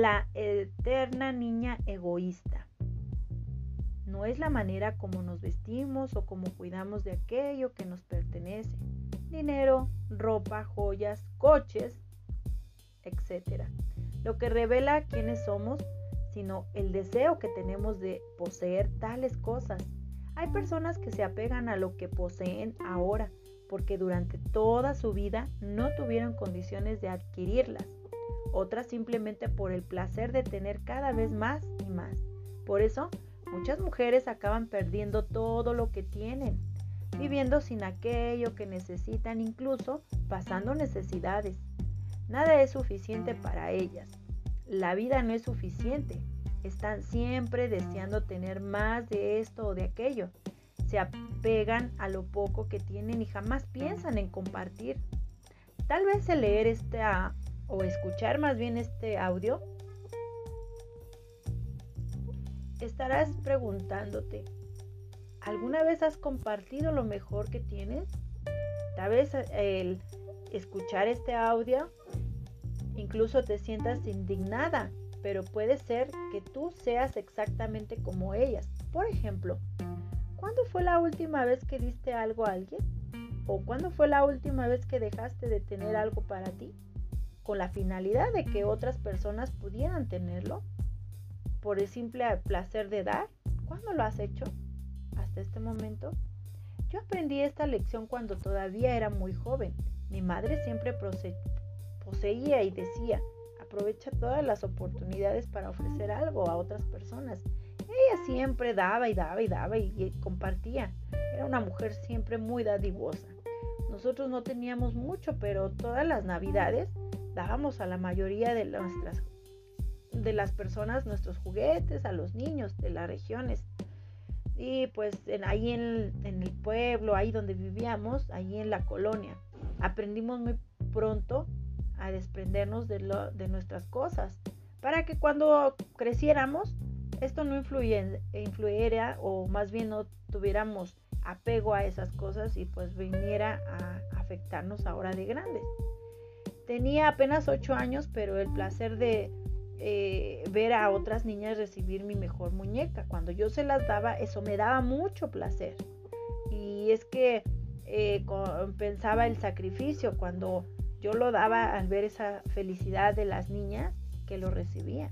la eterna niña egoísta. No es la manera como nos vestimos o como cuidamos de aquello que nos pertenece. Dinero, ropa, joyas, coches, etc. Lo que revela quiénes somos, sino el deseo que tenemos de poseer tales cosas. Hay personas que se apegan a lo que poseen ahora porque durante toda su vida no tuvieron condiciones de adquirirlas. Otras simplemente por el placer de tener cada vez más y más. Por eso, muchas mujeres acaban perdiendo todo lo que tienen, viviendo sin aquello que necesitan, incluso pasando necesidades. Nada es suficiente para ellas. La vida no es suficiente. Están siempre deseando tener más de esto o de aquello se apegan a lo poco que tienen y jamás piensan en compartir. Tal vez el leer este o escuchar más bien este audio, estarás preguntándote, ¿alguna vez has compartido lo mejor que tienes? Tal vez el escuchar este audio incluso te sientas indignada, pero puede ser que tú seas exactamente como ellas. Por ejemplo, ¿Cuándo fue la última vez que diste algo a alguien? ¿O cuándo fue la última vez que dejaste de tener algo para ti? Con la finalidad de que otras personas pudieran tenerlo. Por el simple placer de dar. ¿Cuándo lo has hecho? Hasta este momento. Yo aprendí esta lección cuando todavía era muy joven. Mi madre siempre poseía y decía, aprovecha todas las oportunidades para ofrecer algo a otras personas ella siempre daba y daba y daba y, compartía. Era una mujer siempre muy dadivosa. Nosotros no teníamos mucho, pero todas las navidades dábamos a la mayoría de nuestras de las personas nuestros juguetes a los niños de las regiones. Y pues ahí en, el pueblo, ahí donde vivíamos, ahí en la colonia, aprendimos muy pronto a desprendernos de, de nuestras cosas para que cuando creciéramos esto no influyera o más bien no tuviéramos apego a esas cosas y pues viniera a afectarnos ahora de grandes. Tenía apenas 8 años, pero el placer de eh, ver a otras niñas recibir mi mejor muñeca, cuando yo se las daba, eso me daba mucho placer. Y es que eh, pensaba el sacrificio cuando yo lo daba al ver esa felicidad de las niñas que lo recibían.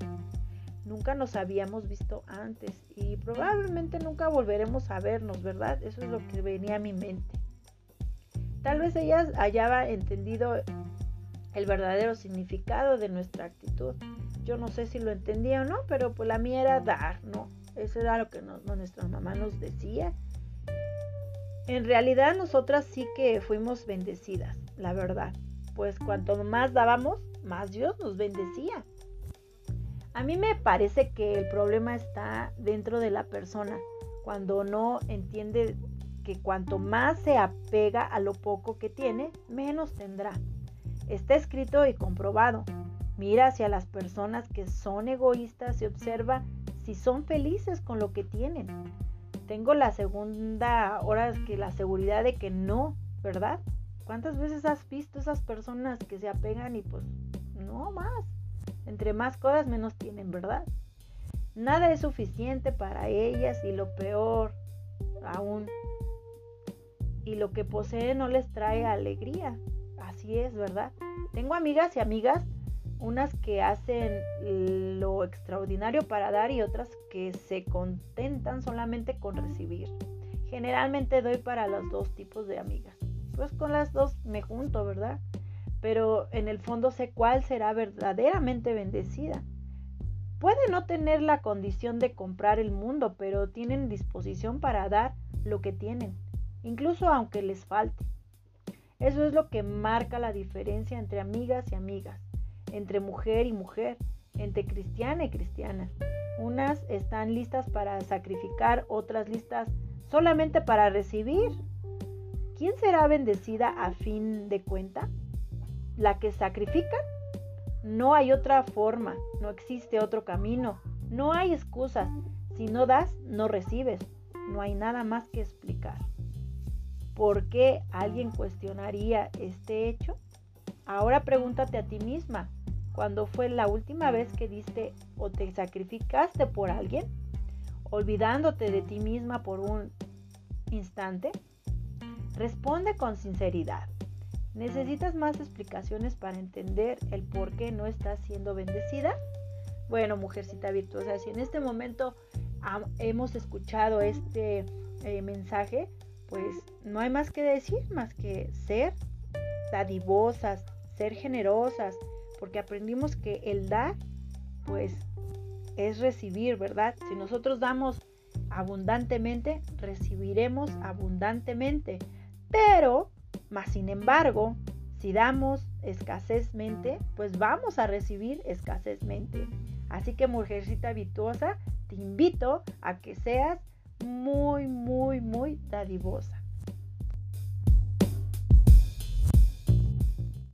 Nunca nos habíamos visto antes y probablemente nunca volveremos a vernos, ¿verdad? Eso es lo que venía a mi mente. Tal vez ella hayaba entendido el verdadero significado de nuestra actitud. Yo no sé si lo entendía o no, pero pues la mía era dar, ¿no? Eso era lo que nuestra mamá nos decía. En realidad nosotras sí que fuimos bendecidas, la verdad. Pues cuanto más dábamos, más Dios nos bendecía. A mí me parece que el problema está dentro de la persona, cuando no entiende que cuanto más se apega a lo poco que tiene, menos tendrá. Está escrito y comprobado. Mira hacia las personas que son egoístas y observa si son felices con lo que tienen. Tengo la segunda hora que la seguridad de que no, ¿verdad? ¿Cuántas veces has visto esas personas que se apegan y pues no más? Entre más cosas menos tienen, ¿verdad? Nada es suficiente para ellas y lo peor aún, y lo que poseen no les trae alegría. Es, ¿verdad? Tengo amigas y amigas, unas que hacen lo extraordinario para dar y otras que se contentan solamente con recibir. Generalmente doy para los dos tipos de amigas. Pues con las dos me junto, ¿verdad? pero en el fondo sé cuál será verdaderamente bendecida. Puede no tener la condición de comprar el mundo, pero tienen disposición para dar lo que tienen, incluso aunque les falte. Eso es lo que marca la diferencia entre amigas y amigas, entre mujer y mujer, entre cristiana y cristiana. Unas están listas para sacrificar, otras listas solamente para recibir. ¿Quién será bendecida a fin de cuenta? la que sacrifican, no hay otra forma, no existe otro camino, no hay excusas. Si no das, no recibes. No hay nada más que explicar. ¿Por qué alguien cuestionaría este hecho? Ahora pregúntate a ti misma, cuando fue la última vez que diste o te sacrificaste por alguien, olvidándote de ti misma por un instante? Responde con sinceridad. ¿Necesitas más explicaciones para entender el por qué no estás siendo bendecida? Bueno, mujercita virtuosa, si en este momento hemos escuchado este eh, mensaje, pues no hay más que decir, más que ser dadivosas, ser generosas, porque aprendimos que el dar, pues es recibir, ¿verdad? Si nosotros damos abundantemente, recibiremos abundantemente. Pero, más sin embargo, si damos escasezmente, pues vamos a recibir escasezmente. Así que, mujercita virtuosa, te invito a que seas muy, muy, muy dadivosa.